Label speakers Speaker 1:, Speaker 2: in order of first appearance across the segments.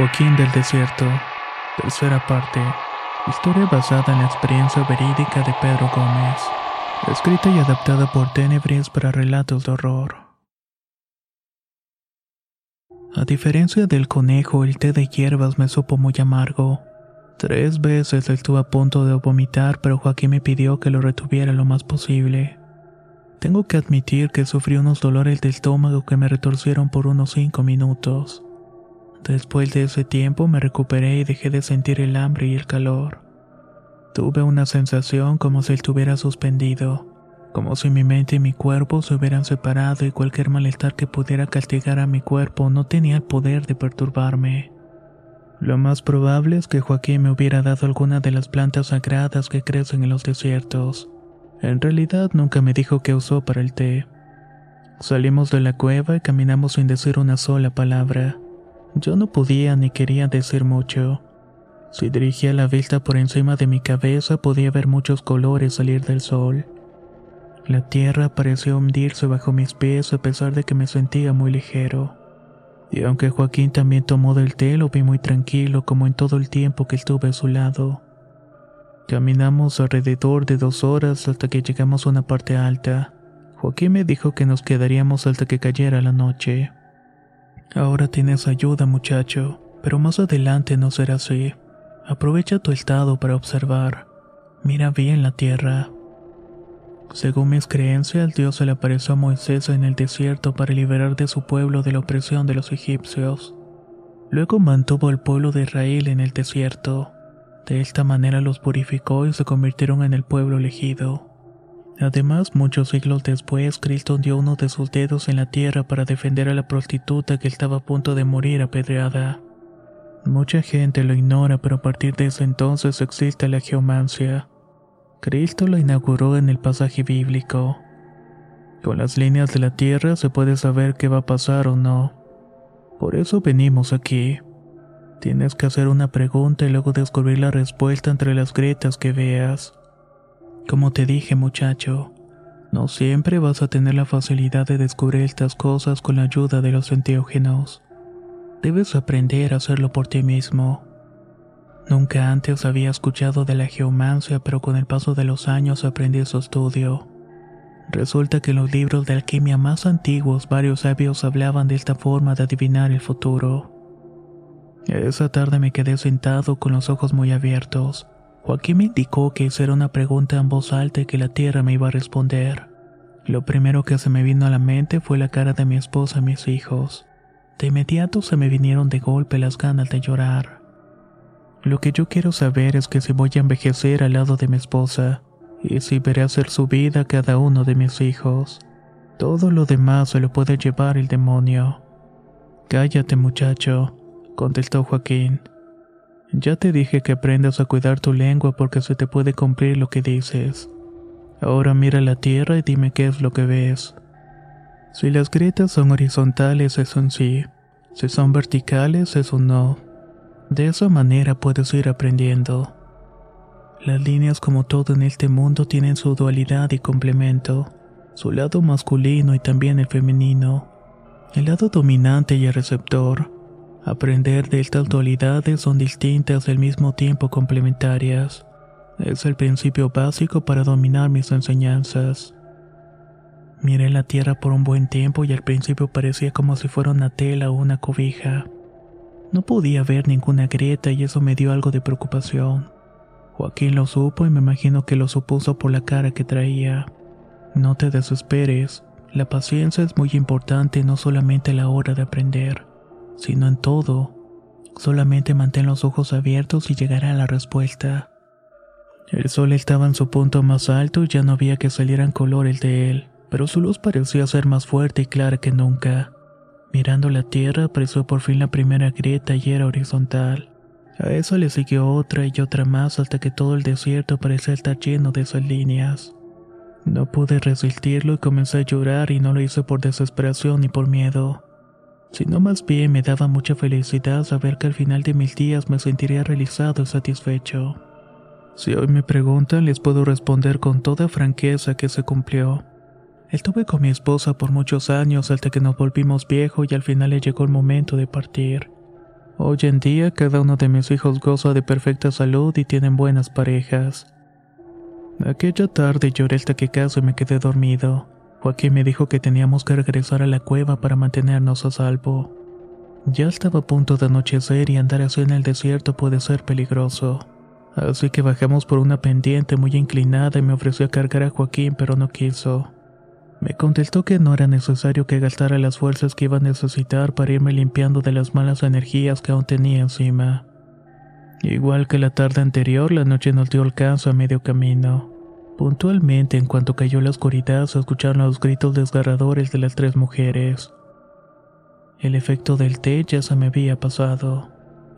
Speaker 1: Joaquín del Desierto, tercera parte. Historia basada en la experiencia verídica de Pedro Gómez. Escrita y adaptada por Tenebris para relatos de horror. A diferencia del conejo, el té de hierbas me supo muy amargo. Tres veces estuve a punto de vomitar, pero Joaquín me pidió que lo retuviera lo más posible. Tengo que admitir que sufrí unos dolores de estómago que me retorcieron por unos cinco minutos. Después de ese tiempo me recuperé y dejé de sentir el hambre y el calor. Tuve una sensación como si estuviera suspendido, como si mi mente y mi cuerpo se hubieran separado y cualquier malestar que pudiera castigar a mi cuerpo no tenía el poder de perturbarme. Lo más probable es que Joaquín me hubiera dado alguna de las plantas sagradas que crecen en los desiertos. En realidad nunca me dijo qué usó para el té. Salimos de la cueva y caminamos sin decir una sola palabra. Yo no podía ni quería decir mucho. Si dirigía la vista por encima de mi cabeza podía ver muchos colores salir del sol. La tierra pareció hundirse bajo mis pies a pesar de que me sentía muy ligero. Y aunque Joaquín también tomó del té, lo vi muy tranquilo como en todo el tiempo que estuve a su lado. Caminamos alrededor de dos horas hasta que llegamos a una parte alta. Joaquín me dijo que nos quedaríamos hasta que cayera la noche. Ahora tienes ayuda, muchacho, pero más adelante no será así. Aprovecha tu estado para observar. Mira bien la tierra. Según mis creencias, Dios se le apareció a Moisés en el desierto para liberar de su pueblo de la opresión de los egipcios. Luego mantuvo al pueblo de Israel en el desierto. De esta manera los purificó y se convirtieron en el pueblo elegido. Además, muchos siglos después, Cristo dio uno de sus dedos en la tierra para defender a la prostituta que estaba a punto de morir apedreada. Mucha gente lo ignora, pero a partir de ese entonces existe la geomancia. Cristo lo inauguró en el pasaje bíblico. Con las líneas de la tierra se puede saber qué va a pasar o no. Por eso venimos aquí. Tienes que hacer una pregunta y luego descubrir la respuesta entre las grietas que veas. Como te dije muchacho, no siempre vas a tener la facilidad de descubrir estas cosas con la ayuda de los enteógenos. Debes aprender a hacerlo por ti mismo. Nunca antes había escuchado de la geomancia, pero con el paso de los años aprendí su estudio. Resulta que en los libros de alquimia más antiguos varios sabios hablaban de esta forma de adivinar el futuro. Esa tarde me quedé sentado con los ojos muy abiertos. Joaquín me indicó que hiciera una pregunta en voz alta y que la tierra me iba a responder. Lo primero que se me vino a la mente fue la cara de mi esposa y mis hijos. De inmediato se me vinieron de golpe las ganas de llorar. Lo que yo quiero saber es que si voy a envejecer al lado de mi esposa, y si veré hacer su vida a cada uno de mis hijos. Todo lo demás se lo puede llevar el demonio. Cállate, muchacho, contestó Joaquín. Ya te dije que aprendas a cuidar tu lengua porque se te puede cumplir lo que dices. Ahora mira la tierra y dime qué es lo que ves. Si las grietas son horizontales es un sí, si son verticales es un no. De esa manera puedes ir aprendiendo. Las líneas como todo en este mundo tienen su dualidad y complemento, su lado masculino y también el femenino, el lado dominante y el receptor. Aprender de estas dualidades son distintas y al mismo tiempo complementarias. Es el principio básico para dominar mis enseñanzas. Miré la tierra por un buen tiempo y al principio parecía como si fuera una tela o una cobija. No podía ver ninguna grieta y eso me dio algo de preocupación. Joaquín lo supo y me imagino que lo supuso por la cara que traía. No te desesperes, la paciencia es muy importante no solamente a la hora de aprender, sino en todo. Solamente mantén los ojos abiertos y llegará la respuesta. El sol estaba en su punto más alto y ya no había que salieran colores de él, pero su luz parecía ser más fuerte y clara que nunca. Mirando la tierra, apreció por fin la primera grieta y era horizontal. A eso le siguió otra y otra más hasta que todo el desierto parecía estar lleno de esas líneas. No pude resistirlo y comencé a llorar y no lo hice por desesperación ni por miedo, sino más bien me daba mucha felicidad saber que al final de mis días me sentiría realizado y satisfecho. Si hoy me preguntan, les puedo responder con toda franqueza que se cumplió. Estuve con mi esposa por muchos años hasta que nos volvimos viejos y al final le llegó el momento de partir. Hoy en día cada uno de mis hijos goza de perfecta salud y tienen buenas parejas. Aquella tarde lloré hasta que casi me quedé dormido. Joaquín me dijo que teníamos que regresar a la cueva para mantenernos a salvo. Ya estaba a punto de anochecer y andar así en el desierto puede ser peligroso. Así que bajamos por una pendiente muy inclinada y me ofreció cargar a Joaquín, pero no quiso. Me contestó que no era necesario que gastara las fuerzas que iba a necesitar para irme limpiando de las malas energías que aún tenía encima. Igual que la tarde anterior, la noche nos dio alcance a medio camino. Puntualmente, en cuanto cayó la oscuridad, escucharon los gritos desgarradores de las tres mujeres. El efecto del té ya se me había pasado.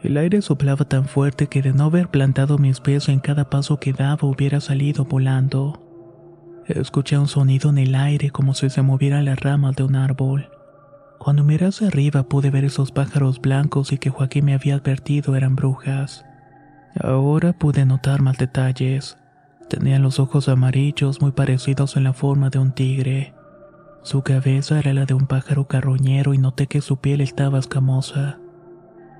Speaker 1: El aire soplaba tan fuerte que de no haber plantado mis pies en cada paso que daba hubiera salido volando. Escuché un sonido en el aire como si se movieran las ramas de un árbol. Cuando miré hacia arriba pude ver esos pájaros blancos y que Joaquín me había advertido eran brujas. Ahora pude notar más detalles. Tenían los ojos amarillos muy parecidos en la forma de un tigre. Su cabeza era la de un pájaro carroñero y noté que su piel estaba escamosa.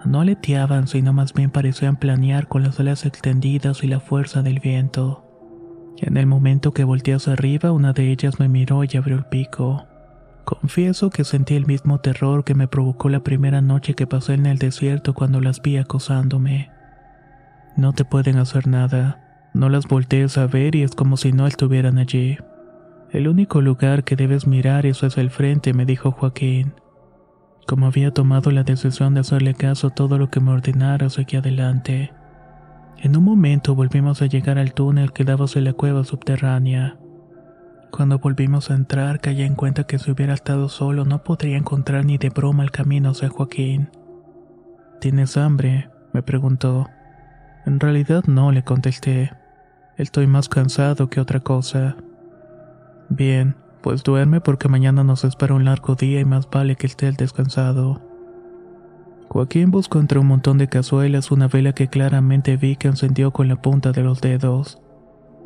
Speaker 1: No aleteaban, sino más bien parecían planear con las alas extendidas y la fuerza del viento. En el momento que volteé hacia arriba, una de ellas me miró y abrió el pico. Confieso que sentí el mismo terror que me provocó la primera noche que pasé en el desierto cuando las vi acosándome. No te pueden hacer nada, no las voltees a ver y es como si no estuvieran allí. El único lugar que debes mirar es el frente, me dijo Joaquín. Como había tomado la decisión de hacerle caso a todo lo que me ordenara, seguí adelante. En un momento volvimos a llegar al túnel que daba hacia la cueva subterránea. Cuando volvimos a entrar, caí en cuenta que si hubiera estado solo no podría encontrar ni de broma el camino hacia Joaquín. ¿Tienes hambre? me preguntó. En realidad no, le contesté. Estoy más cansado que otra cosa. Bien, pues duerme porque mañana nos espera un largo día y más vale que esté descansado. Joaquín buscó entre un montón de cazuelas una vela que claramente vi que encendió con la punta de los dedos.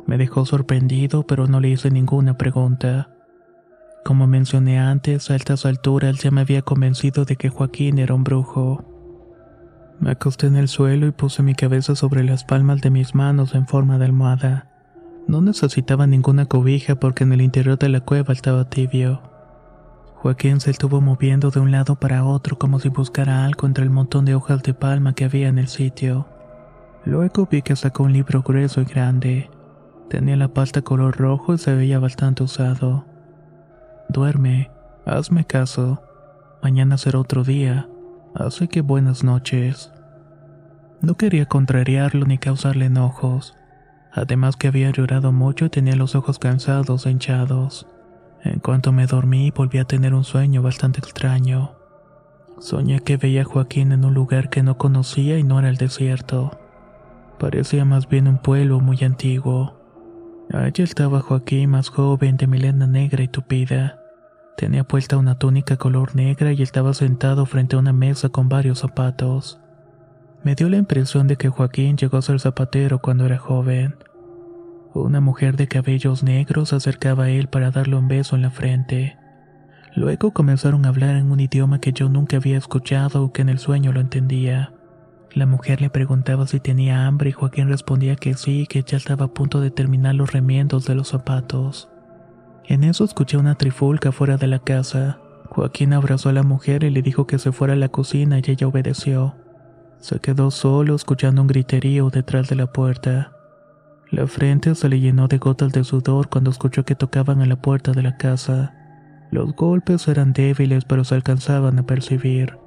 Speaker 1: Me dejó sorprendido, pero no le hice ninguna pregunta. Como mencioné antes, a estas alturas ya me había convencido de que Joaquín era un brujo. Me acosté en el suelo y puse mi cabeza sobre las palmas de mis manos en forma de almohada. No necesitaba ninguna cobija porque en el interior de la cueva estaba tibio. Joaquín se estuvo moviendo de un lado para otro como si buscara algo entre el montón de hojas de palma que había en el sitio. Luego vi que sacó un libro grueso y grande. Tenía la pasta color rojo y se veía bastante usado. Duerme, hazme caso. Mañana será otro día. Así que buenas noches. No quería contrariarlo ni causarle enojos. Además que había llorado mucho y tenía los ojos cansados e hinchados. En cuanto me dormí, volví a tener un sueño bastante extraño. Soñé que veía a Joaquín en un lugar que no conocía y no era el desierto. Parecía más bien un pueblo muy antiguo. Allí estaba Joaquín más joven, de melena negra y tupida. Tenía puesta una túnica color negra y estaba sentado frente a una mesa con varios zapatos. Me dio la impresión de que Joaquín llegó a ser zapatero cuando era joven. Una mujer de cabellos negros se acercaba a él para darle un beso en la frente. Luego comenzaron a hablar en un idioma que yo nunca había escuchado o que en el sueño lo entendía. La mujer le preguntaba si tenía hambre y Joaquín respondía que sí, que ya estaba a punto de terminar los remiendos de los zapatos. En eso escuché una trifulca fuera de la casa. Joaquín abrazó a la mujer y le dijo que se fuera a la cocina y ella obedeció. Se quedó solo escuchando un griterío detrás de la puerta. La frente se le llenó de gotas de sudor cuando escuchó que tocaban a la puerta de la casa. Los golpes eran débiles pero se alcanzaban a percibir.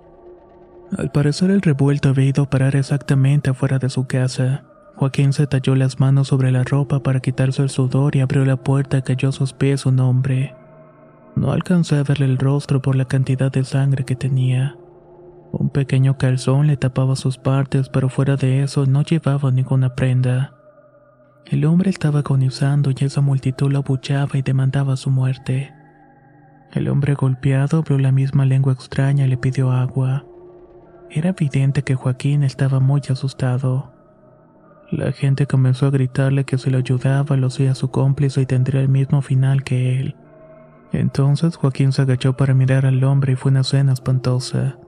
Speaker 1: Al parecer el revuelto había ido a parar exactamente afuera de su casa. Joaquín se talló las manos sobre la ropa para quitarse el sudor y abrió la puerta y cayó a sus pies un hombre. No alcancé a verle el rostro por la cantidad de sangre que tenía. Un pequeño calzón le tapaba sus partes, pero fuera de eso no llevaba ninguna prenda. El hombre estaba agonizando y esa multitud lo abuchaba y demandaba su muerte. El hombre golpeado abrió la misma lengua extraña y le pidió agua. Era evidente que Joaquín estaba muy asustado. La gente comenzó a gritarle que si lo ayudaba lo hacía su cómplice y tendría el mismo final que él. Entonces Joaquín se agachó para mirar al hombre y fue una escena espantosa.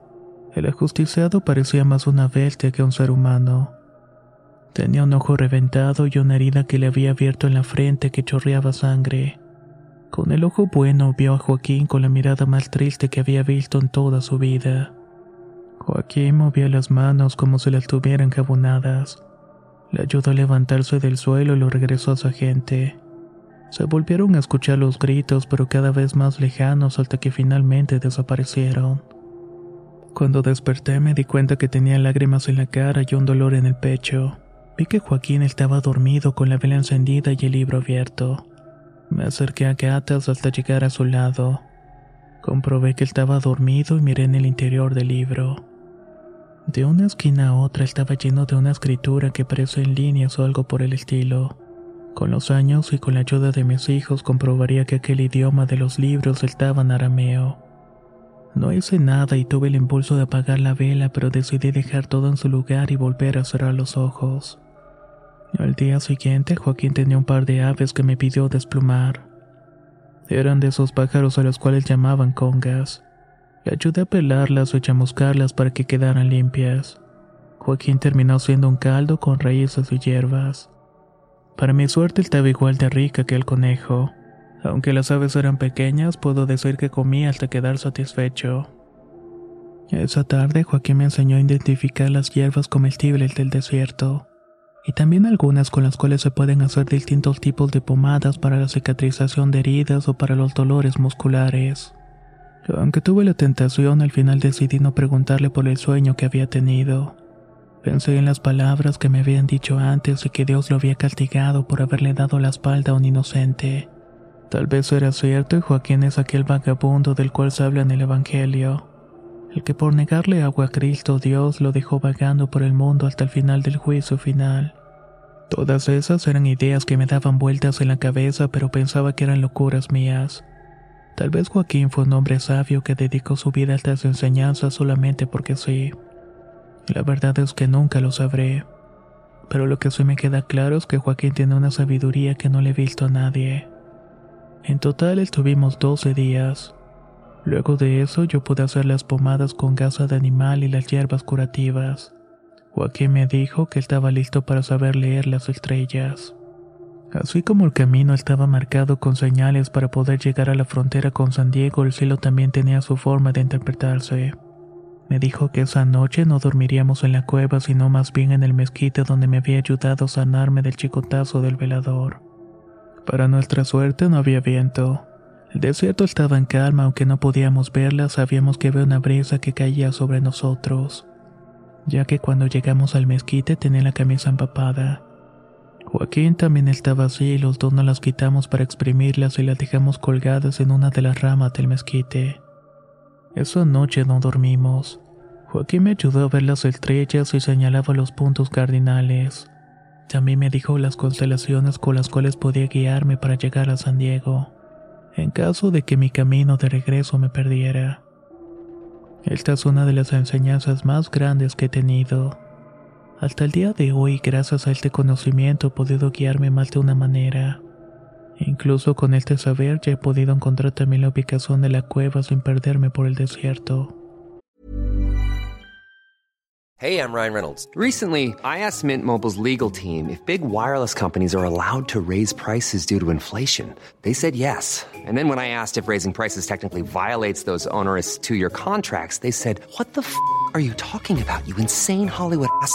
Speaker 1: El ajusticiado parecía más una bestia que un ser humano. Tenía un ojo reventado y una herida que le había abierto en la frente que chorreaba sangre. Con el ojo bueno vio a Joaquín con la mirada más triste que había visto en toda su vida. Joaquín movía las manos como si las tuvieran jabonadas. Le ayudó a levantarse del suelo y lo regresó a su gente. Se volvieron a escuchar los gritos, pero cada vez más lejanos hasta que finalmente desaparecieron. Cuando desperté me di cuenta que tenía lágrimas en la cara y un dolor en el pecho. Vi que Joaquín estaba dormido con la vela encendida y el libro abierto. Me acerqué a gatas hasta llegar a su lado. Comprobé que estaba dormido y miré en el interior del libro. De una esquina a otra estaba lleno de una escritura que parece en líneas o algo por el estilo. Con los años y con la ayuda de mis hijos comprobaría que aquel idioma de los libros estaba en arameo. No hice nada y tuve el impulso de apagar la vela, pero decidí dejar todo en su lugar y volver a cerrar los ojos. Al día siguiente, Joaquín tenía un par de aves que me pidió desplumar. Eran de esos pájaros a los cuales llamaban congas. Ayudé a pelarlas o chamuscarlas para que quedaran limpias. Joaquín terminó siendo un caldo con raíces y hierbas. Para mi suerte estaba igual de rica que el conejo. Aunque las aves eran pequeñas, puedo decir que comí hasta quedar satisfecho. Esa tarde Joaquín me enseñó a identificar las hierbas comestibles del desierto y también algunas con las cuales se pueden hacer distintos tipos de pomadas para la cicatrización de heridas o para los dolores musculares. Aunque tuve la tentación, al final decidí no preguntarle por el sueño que había tenido. Pensé en las palabras que me habían dicho antes y que Dios lo había castigado por haberle dado la espalda a un inocente. Tal vez era cierto y Joaquín es aquel vagabundo del cual se habla en el Evangelio el que por negarle agua a Cristo Dios lo dejó vagando por el mundo hasta el final del juicio final. Todas esas eran ideas que me daban vueltas en la cabeza, pero pensaba que eran locuras mías. Tal vez Joaquín fue un hombre sabio que dedicó su vida a estas enseñanzas solamente porque sí. La verdad es que nunca lo sabré. Pero lo que sí me queda claro es que Joaquín tiene una sabiduría que no le he visto a nadie. En total estuvimos 12 días. Luego de eso yo pude hacer las pomadas con gasa de animal y las hierbas curativas. Joaquín me dijo que estaba listo para saber leer las estrellas. Así como el camino estaba marcado con señales para poder llegar a la frontera con San Diego, el cielo también tenía su forma de interpretarse. Me dijo que esa noche no dormiríamos en la cueva, sino más bien en el mezquite donde me había ayudado a sanarme del chicotazo del velador. Para nuestra suerte no había viento, el desierto estaba en calma, aunque no podíamos verla, sabíamos que había una brisa que caía sobre nosotros, ya que cuando llegamos al mezquite tenía la camisa empapada. Joaquín también estaba así y los dos nos las quitamos para exprimirlas y las dejamos colgadas en una de las ramas del mezquite. Esa noche no dormimos. Joaquín me ayudó a ver las estrellas y señalaba los puntos cardinales. También me dijo las constelaciones con las cuales podía guiarme para llegar a San Diego en caso de que mi camino de regreso me perdiera. Esta es una de las enseñanzas más grandes que he tenido. Hasta el día de hoy, gracias a este conocimiento, he podido guiarme más de una manera. Incluso con este saber ya he podido encontrar también la ubicación de la cueva sin perderme por el desierto.
Speaker 2: Hey, I'm Ryan Reynolds. Recently, I asked Mint Mobile's legal team if big wireless companies are allowed to raise prices due to inflation. They said yes. And then when I asked if raising prices technically violates those onerous two year contracts, they said, What the f are you talking about, you insane Hollywood ass?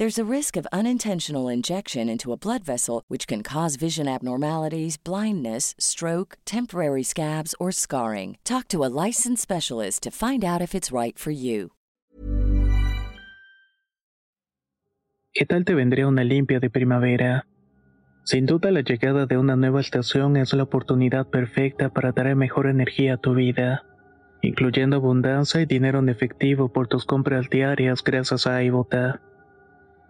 Speaker 3: There's a risk of unintentional injection into a blood vessel, which can cause vision abnormalities, blindness, stroke, temporary scabs, or scarring. Talk to a licensed specialist to find out if it's right for you.
Speaker 1: ¿Qué tal te vendría una limpia de primavera? Sin duda la llegada de una nueva estación es la oportunidad perfecta para traer mejor energía a tu vida, incluyendo abundancia y dinero en efectivo por tus compras diarias gracias a iBota.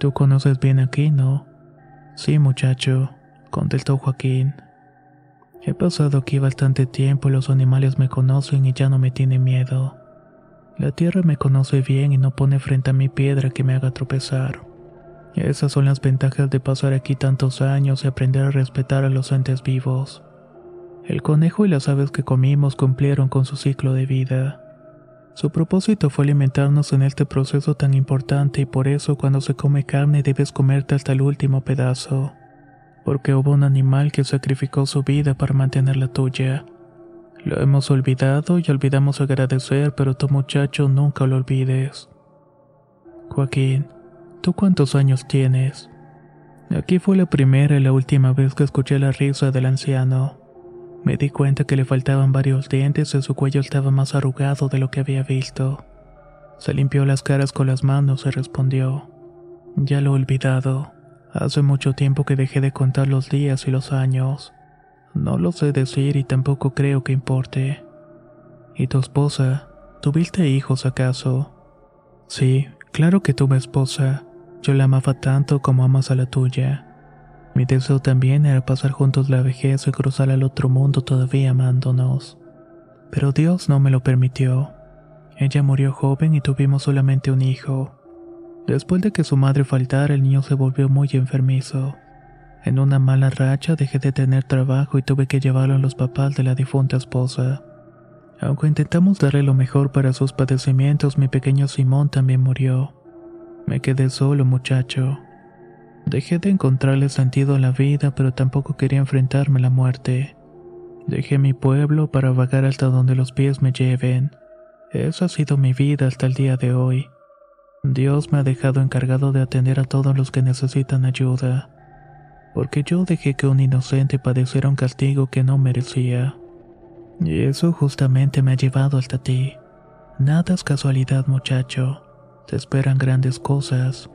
Speaker 1: Tú conoces bien aquí, ¿no? Sí, muchacho, contestó Joaquín. He pasado aquí bastante tiempo los animales me conocen y ya no me tienen miedo. La tierra me conoce bien y no pone frente a mi piedra que me haga tropezar. Esas son las ventajas de pasar aquí tantos años y aprender a respetar a los entes vivos. El conejo y las aves que comimos cumplieron con su ciclo de vida. Su propósito fue alimentarnos en este proceso tan importante y por eso cuando se come carne debes comerte hasta el último pedazo. Porque hubo un animal que sacrificó su vida para mantener la tuya. Lo hemos olvidado y olvidamos agradecer, pero tu muchacho nunca lo olvides. Joaquín, ¿tú cuántos años tienes? Aquí fue la primera y la última vez que escuché la risa del anciano. Me di cuenta que le faltaban varios dientes y su cuello estaba más arrugado de lo que había visto. Se limpió las caras con las manos y respondió, Ya lo he olvidado. Hace mucho tiempo que dejé de contar los días y los años. No lo sé decir y tampoco creo que importe. ¿Y tu esposa? ¿Tuviste hijos acaso? Sí, claro que tuve esposa. Yo la amaba tanto como amas a la tuya. Mi deseo también era pasar juntos la vejez y cruzar al otro mundo todavía amándonos. Pero Dios no me lo permitió. Ella murió joven y tuvimos solamente un hijo. Después de que su madre faltara, el niño se volvió muy enfermizo. En una mala racha dejé de tener trabajo y tuve que llevarlo a los papás de la difunta esposa. Aunque intentamos darle lo mejor para sus padecimientos, mi pequeño Simón también murió. Me quedé solo, muchacho. Dejé de encontrarle sentido a la vida, pero tampoco quería enfrentarme a la muerte. Dejé mi pueblo para vagar hasta donde los pies me lleven. Esa ha sido mi vida hasta el día de hoy. Dios me ha dejado encargado de atender a todos los que necesitan ayuda, porque yo dejé que un inocente padeciera un castigo que no merecía. Y eso justamente me ha llevado hasta ti. Nada es casualidad, muchacho. Te esperan grandes cosas.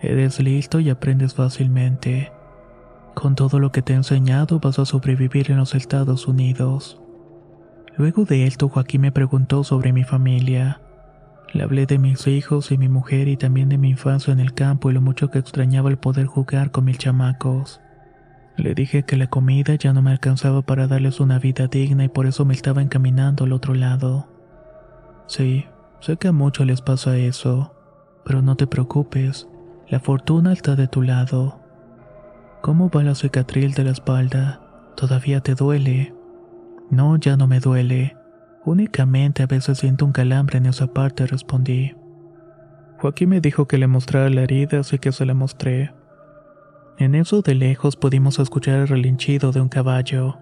Speaker 1: Eres listo y aprendes fácilmente. Con todo lo que te he enseñado vas a sobrevivir en los Estados Unidos. Luego de esto, Joaquín me preguntó sobre mi familia. Le hablé de mis hijos y mi mujer y también de mi infancia en el campo y lo mucho que extrañaba el poder jugar con mis chamacos. Le dije que la comida ya no me alcanzaba para darles una vida digna y por eso me estaba encaminando al otro lado. Sí, sé que a muchos les pasa eso, pero no te preocupes, la fortuna está de tu lado. ¿Cómo va la cicatriz de la espalda? ¿Todavía te duele? No, ya no me duele. Únicamente a veces siento un calambre en esa parte, respondí. Joaquín me dijo que le mostrara la herida, así que se la mostré. En eso de lejos pudimos escuchar el relinchido de un caballo.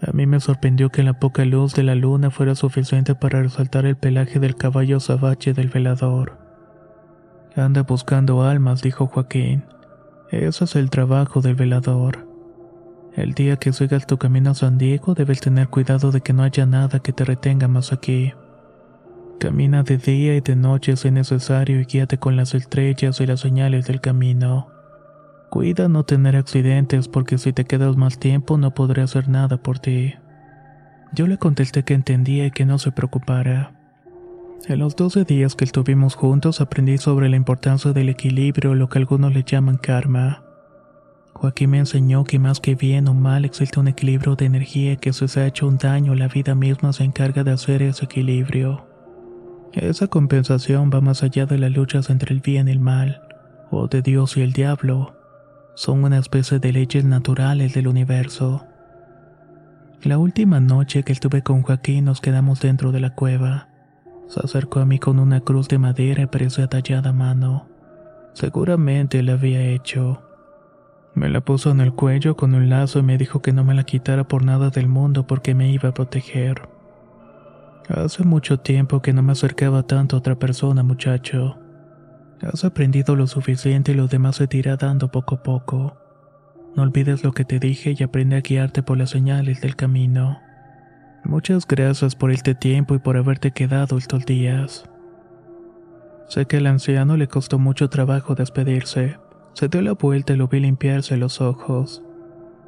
Speaker 1: A mí me sorprendió que la poca luz de la luna fuera suficiente para resaltar el pelaje del caballo sabache del velador. Anda buscando almas, dijo Joaquín. Eso es el trabajo del velador. El día que sigas tu camino a San Diego debes tener cuidado de que no haya nada que te retenga más aquí. Camina de día y de noche si es necesario y guíate con las estrellas y las señales del camino. Cuida no tener accidentes porque si te quedas más tiempo no podré hacer nada por ti. Yo le contesté que entendía y que no se preocupara. En los 12 días que estuvimos juntos aprendí sobre la importancia del equilibrio, lo que algunos le llaman karma. Joaquín me enseñó que más que bien o mal existe un equilibrio de energía que si se ha hecho un daño la vida misma se encarga de hacer ese equilibrio. Esa compensación va más allá de las luchas entre el bien y el mal, o de Dios y el diablo. Son una especie de leyes naturales del universo. La última noche que estuve con Joaquín nos quedamos dentro de la cueva. Se acercó a mí con una cruz de madera y parecía tallada mano. Seguramente la había hecho. Me la puso en el cuello con un lazo y me dijo que no me la quitara por nada del mundo porque me iba a proteger. Hace mucho tiempo que no me acercaba tanto a otra persona, muchacho. Has aprendido lo suficiente y lo demás se te irá dando poco a poco. No olvides lo que te dije y aprende a guiarte por las señales del camino. Muchas gracias por este tiempo y por haberte quedado estos días. Sé que al anciano le costó mucho trabajo despedirse. Se dio la vuelta y lo vi limpiarse los ojos.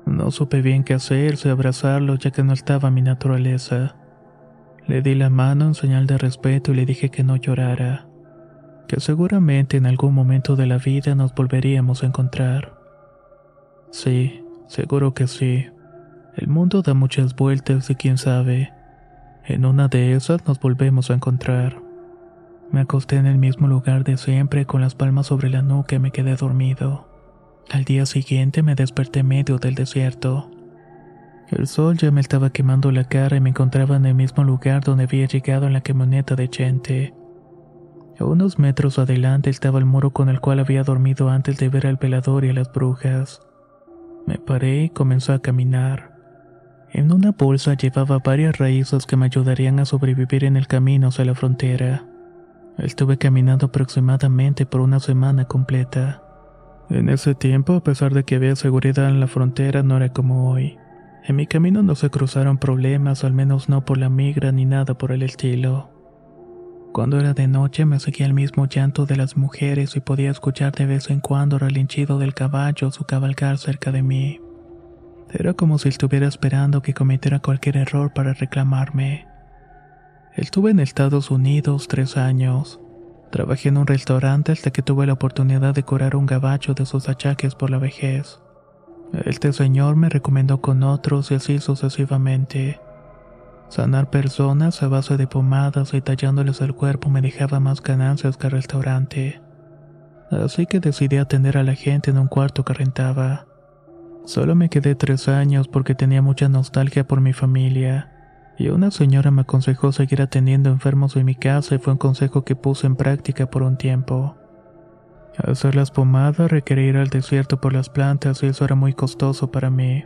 Speaker 1: No supe bien qué hacer, si abrazarlo ya que no estaba mi naturaleza. Le di la mano en señal de respeto y le dije que no llorara, que seguramente en algún momento de la vida nos volveríamos a encontrar. Sí, seguro que sí. El mundo da muchas vueltas y quién sabe, en una de esas nos volvemos a encontrar. Me acosté en el mismo lugar de siempre con las palmas sobre la nuca y me quedé dormido. Al día siguiente me desperté medio del desierto. El sol ya me estaba quemando la cara y me encontraba en el mismo lugar donde había llegado en la camioneta de Chente. A unos metros adelante estaba el muro con el cual había dormido antes de ver al velador y a las brujas. Me paré y comenzó a caminar. En una bolsa llevaba varias raíces que me ayudarían a sobrevivir en el camino hacia la frontera. Estuve caminando aproximadamente por una semana completa. En ese tiempo, a pesar de que había seguridad en la frontera, no era como hoy. En mi camino no se cruzaron problemas, al menos no por la migra ni nada por el estilo. Cuando era de noche me seguía el mismo llanto de las mujeres y podía escuchar de vez en cuando el relinchido del caballo su cabalgar cerca de mí. Era como si estuviera esperando que cometiera cualquier error para reclamarme. Estuve en Estados Unidos tres años. Trabajé en un restaurante hasta que tuve la oportunidad de curar un gabacho de sus achaques por la vejez. Este señor me recomendó con otros y así sucesivamente. Sanar personas a base de pomadas y tallándoles el cuerpo me dejaba más ganancias que el restaurante. Así que decidí atender a la gente en un cuarto que rentaba. Solo me quedé tres años porque tenía mucha nostalgia por mi familia y una señora me aconsejó seguir atendiendo enfermos en mi casa y fue un consejo que puse en práctica por un tiempo. Hacer las pomadas requería ir al desierto por las plantas y eso era muy costoso para mí.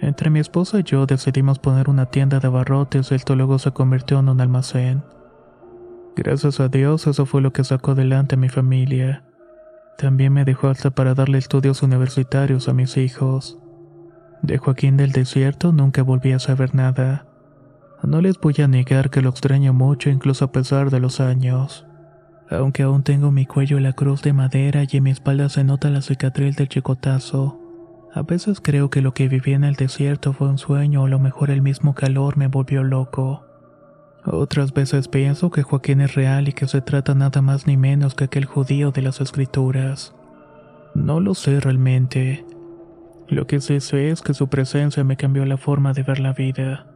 Speaker 1: Entre mi esposa y yo decidimos poner una tienda de abarrotes y esto luego se convirtió en un almacén. Gracias a Dios eso fue lo que sacó adelante a mi familia. También me dejó hasta para darle estudios universitarios a mis hijos. De Joaquín del Desierto nunca volví a saber nada. No les voy a negar que lo extraño mucho incluso a pesar de los años. Aunque aún tengo mi cuello la cruz de madera y en mi espalda se nota la cicatriz del chicotazo. A veces creo que lo que viví en el desierto fue un sueño o a lo mejor el mismo calor me volvió loco. Otras veces pienso que Joaquín es real y que se trata nada más ni menos que aquel judío de las escrituras. No lo sé realmente. Lo que sí sé es que su presencia me cambió la forma de ver la vida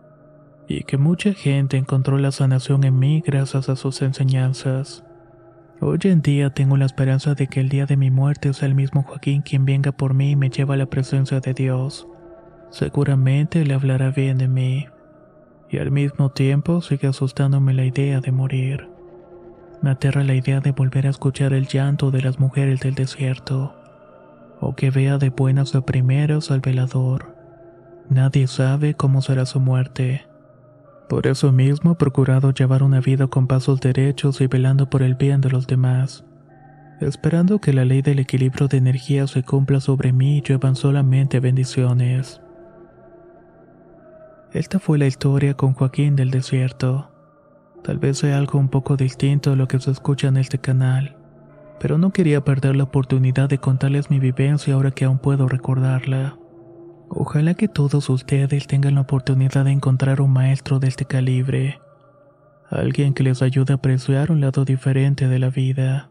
Speaker 1: y que mucha gente encontró la sanación en mí gracias a sus enseñanzas. Hoy en día tengo la esperanza de que el día de mi muerte sea el mismo Joaquín quien venga por mí y me lleva a la presencia de Dios. Seguramente le hablará bien de mí y al mismo tiempo sigue asustándome la idea de morir. Me aterra la idea de volver a escuchar el llanto de las mujeres del desierto, o que vea de buenas a primeras al velador. Nadie sabe cómo será su muerte. Por eso mismo he procurado llevar una vida con pasos derechos y velando por el bien de los demás, esperando que la ley del equilibrio de energía se cumpla sobre mí y lluevan solamente bendiciones. Esta fue la historia con Joaquín del Desierto. Tal vez sea algo un poco distinto a lo que se escucha en este canal, pero no quería perder la oportunidad de contarles mi vivencia ahora que aún puedo recordarla. Ojalá que todos ustedes tengan la oportunidad de encontrar un maestro de este calibre, alguien que les ayude a apreciar un lado diferente de la vida.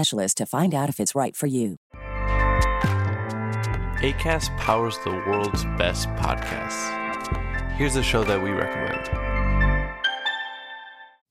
Speaker 3: to find out if it's right for you.
Speaker 4: ACAST powers the world's best podcasts. Here's a show that we recommend.